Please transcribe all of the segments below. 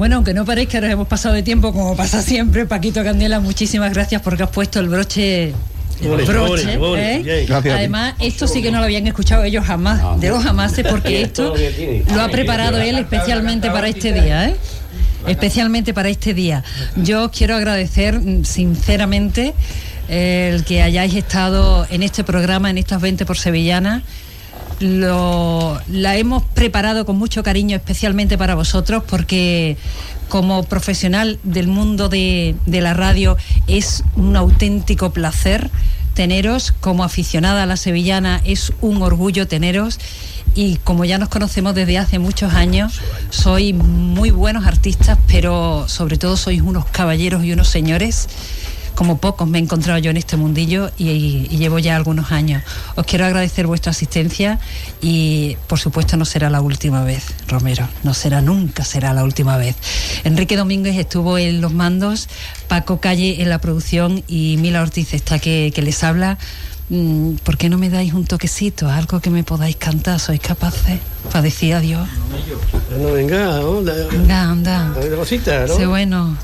Bueno, aunque no parezca, nos hemos pasado de tiempo como pasa siempre. Paquito Candela, muchísimas gracias porque has puesto el broche el broche, ¿eh? Además, esto sí que no lo habían escuchado ellos jamás, de los jamases, porque esto lo ha preparado él especialmente para este día, ¿eh? Especialmente para este día. Yo quiero agradecer mm, sinceramente el que hayáis estado en este programa, en estas 20 por Sevillana. Lo, la hemos preparado con mucho cariño, especialmente para vosotros, porque como profesional del mundo de, de la radio es un auténtico placer teneros, como aficionada a la sevillana es un orgullo teneros. Y como ya nos conocemos desde hace muchos años, sois muy buenos artistas, pero sobre todo sois unos caballeros y unos señores como pocos me he encontrado yo en este mundillo y, llevo ya algunos años. Os quiero agradecer vuestra asistencia y por supuesto no será la última vez, Romero, no será nunca, será la última vez. Enrique Domínguez estuvo en los mandos, Paco Calle en la producción y Mila Ortiz está que, les habla. Mm, ¿Por qué no me dais un toquecito, algo que me podáis cantar? ¿Sois capaces? Para decir adiós. No, venga, Venga, anda. Cosita, ¿no? Sé bueno.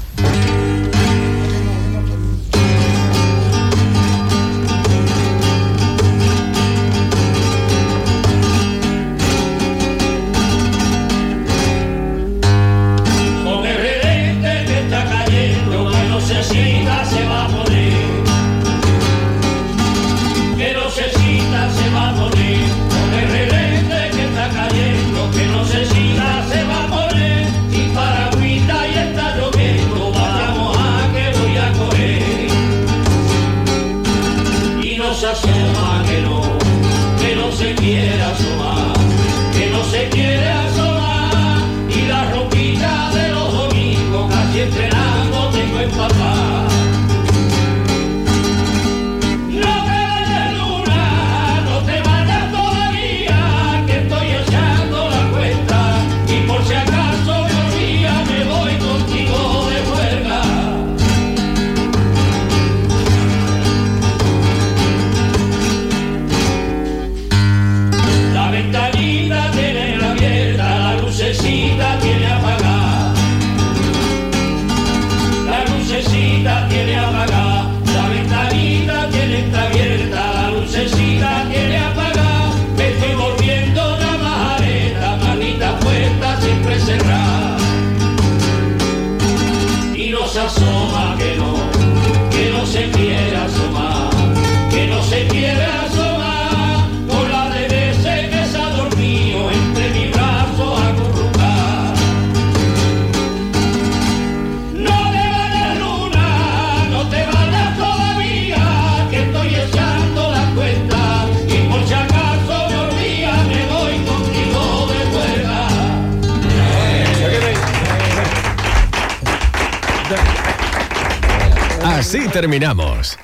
Terminamos.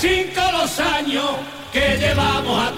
cinco los años que llevamos a